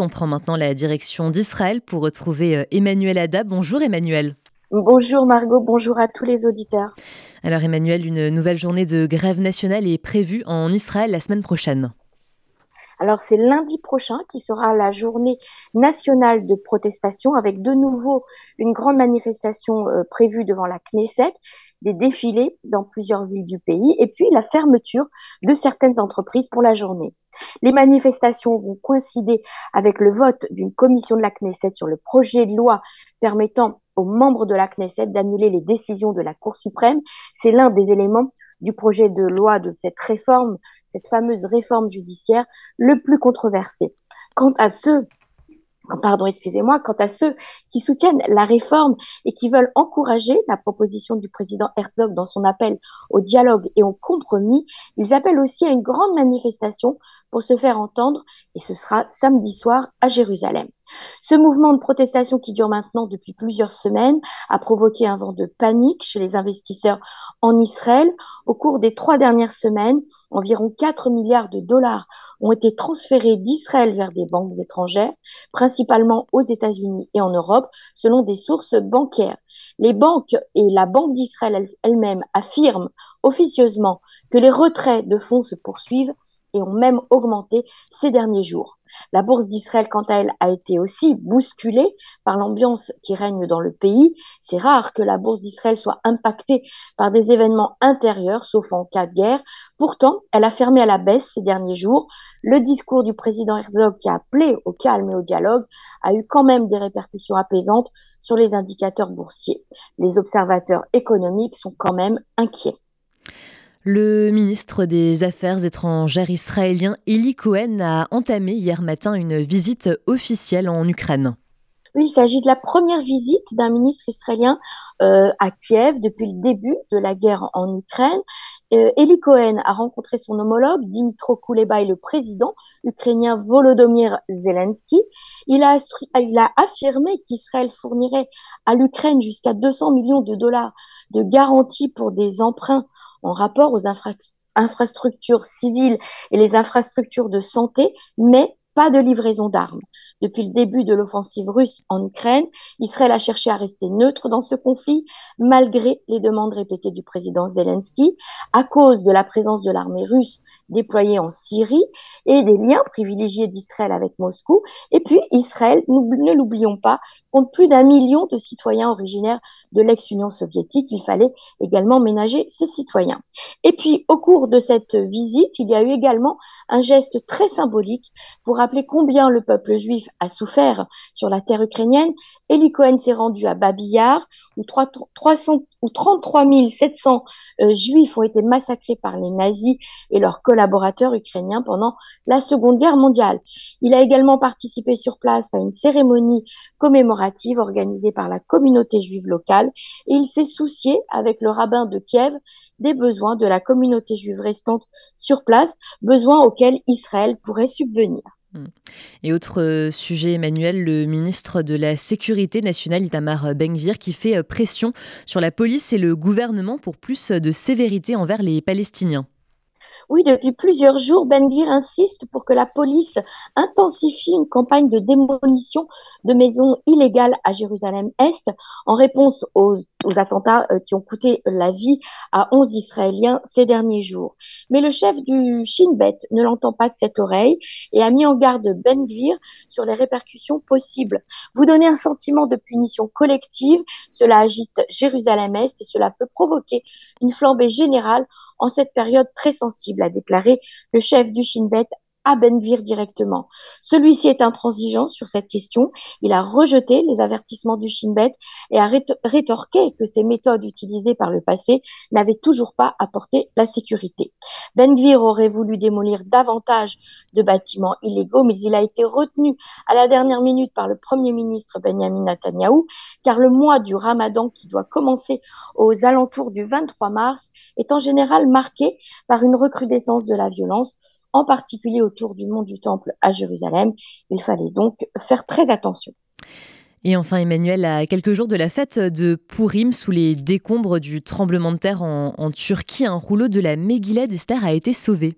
On prend maintenant la direction d'Israël pour retrouver euh, Emmanuel Ada. Bonjour Emmanuel. Bonjour Margot, bonjour à tous les auditeurs. Alors Emmanuel, une nouvelle journée de grève nationale est prévue en Israël la semaine prochaine. Alors c'est lundi prochain qui sera la journée nationale de protestation avec de nouveau une grande manifestation euh, prévue devant la Knesset, des défilés dans plusieurs villes du pays et puis la fermeture de certaines entreprises pour la journée. Les manifestations vont coïncider avec le vote d'une commission de la Knesset sur le projet de loi permettant aux membres de la Knesset d'annuler les décisions de la Cour suprême. C'est l'un des éléments du projet de loi de cette réforme, cette fameuse réforme judiciaire, le plus controversé. Quant à ceux pardon, excusez-moi, quant à ceux qui soutiennent la réforme et qui veulent encourager la proposition du président Herzog dans son appel au dialogue et au compromis, ils appellent aussi à une grande manifestation pour se faire entendre et ce sera samedi soir à Jérusalem. Ce mouvement de protestation qui dure maintenant depuis plusieurs semaines a provoqué un vent de panique chez les investisseurs en Israël. Au cours des trois dernières semaines, environ 4 milliards de dollars ont été transférés d'Israël vers des banques étrangères, principalement aux États-Unis et en Europe, selon des sources bancaires. Les banques et la Banque d'Israël elle-même affirment officieusement que les retraits de fonds se poursuivent et ont même augmenté ces derniers jours. La bourse d'Israël, quant à elle, a été aussi bousculée par l'ambiance qui règne dans le pays. C'est rare que la bourse d'Israël soit impactée par des événements intérieurs, sauf en cas de guerre. Pourtant, elle a fermé à la baisse ces derniers jours. Le discours du président Herzog, qui a appelé au calme et au dialogue, a eu quand même des répercussions apaisantes sur les indicateurs boursiers. Les observateurs économiques sont quand même inquiets. Le ministre des Affaires étrangères israélien Eli Cohen a entamé hier matin une visite officielle en Ukraine. Oui, il s'agit de la première visite d'un ministre israélien euh, à Kiev depuis le début de la guerre en Ukraine. Euh, Eli Cohen a rencontré son homologue Dimitro Kuleba et le président ukrainien Volodymyr Zelensky. Il a, il a affirmé qu'Israël fournirait à l'Ukraine jusqu'à 200 millions de dollars de garanties pour des emprunts en rapport aux infrastructures civiles et les infrastructures de santé, mais pas de livraison d'armes. Depuis le début de l'offensive russe en Ukraine, Israël a cherché à rester neutre dans ce conflit, malgré les demandes répétées du président Zelensky, à cause de la présence de l'armée russe déployée en Syrie et des liens privilégiés d'Israël avec Moscou. Et puis, Israël, ne l'oublions pas, compte plus d'un million de citoyens originaires de l'ex-Union soviétique. Il fallait également ménager ces citoyens. Et puis, au cours de cette visite, il y a eu également un geste très symbolique pour rappeler combien le peuple juif a souffert sur la terre ukrainienne, Eli Cohen s'est rendu à Babillard, où, 300, où 33 700 euh, juifs ont été massacrés par les nazis et leurs collaborateurs ukrainiens pendant la Seconde Guerre mondiale. Il a également participé sur place à une cérémonie commémorative organisée par la communauté juive locale et il s'est soucié avec le rabbin de Kiev des besoins de la communauté juive restante sur place, besoins auxquels Israël pourrait subvenir. Mm. Et autre euh, sujet, Emmanuel, le ministre de la Sécurité nationale, Itamar Benvir, qui fait euh, pression sur la police et le gouvernement pour plus de sévérité envers les Palestiniens. Oui, depuis plusieurs jours, Ben Gvir insiste pour que la police intensifie une campagne de démolition de maisons illégales à Jérusalem-Est en réponse aux, attentats euh, qui ont coûté la vie à 11 Israéliens ces derniers jours. Mais le chef du Shin Bet ne l'entend pas de cette oreille et a mis en garde Ben Gvir sur les répercussions possibles. Vous donnez un sentiment de punition collective, cela agite Jérusalem-Est et cela peut provoquer une flambée générale en cette période très sensible, a déclaré le chef du Shin Bet à Benvir directement. Celui-ci est intransigeant sur cette question. Il a rejeté les avertissements du Shin Bet et a rétorqué que ces méthodes utilisées par le passé n'avaient toujours pas apporté la sécurité. Benvir aurait voulu démolir davantage de bâtiments illégaux, mais il a été retenu à la dernière minute par le Premier ministre Benjamin Netanyahu, car le mois du Ramadan qui doit commencer aux alentours du 23 mars est en général marqué par une recrudescence de la violence en particulier autour du mont du Temple à Jérusalem. Il fallait donc faire très attention. Et enfin, Emmanuel, à quelques jours de la fête de Purim, sous les décombres du tremblement de terre en, Turquie, un rouleau de la Megillah d'Esther a été sauvé.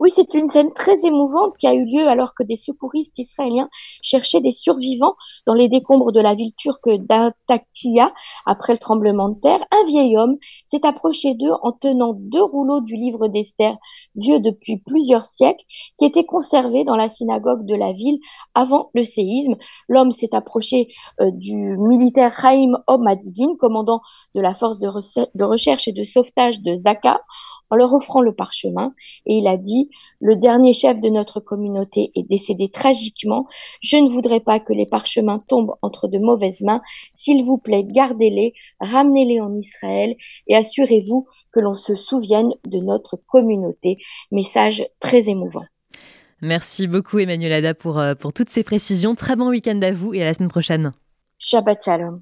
Oui, c'est une scène très émouvante qui a eu lieu alors que des secouristes israéliens cherchaient des survivants dans les décombres de la ville turque d'Antakya après le tremblement de terre. Un vieil homme s'est approché d'eux en tenant deux rouleaux du livre d'Esther, vieux depuis plusieurs siècles, qui étaient conservés dans la synagogue de la ville avant le séisme. L'homme s'est approché euh, du militaire Chaim Omadgin, commandant de la force de, de recherche et de sauvetage de Zaka, en leur offrant le parchemin et il a dit Le dernier chef de notre communauté est décédé tragiquement. Je ne voudrais pas que les parchemins tombent entre de mauvaises mains. S'il vous plaît, gardez-les, ramenez-les en Israël et assurez-vous que l'on se souvienne de notre communauté. Message très émouvant. Merci beaucoup Emmanuel Ada pour, euh, pour toutes ces précisions. Très bon week-end à vous et à la semaine prochaine. Shabbat Shalom.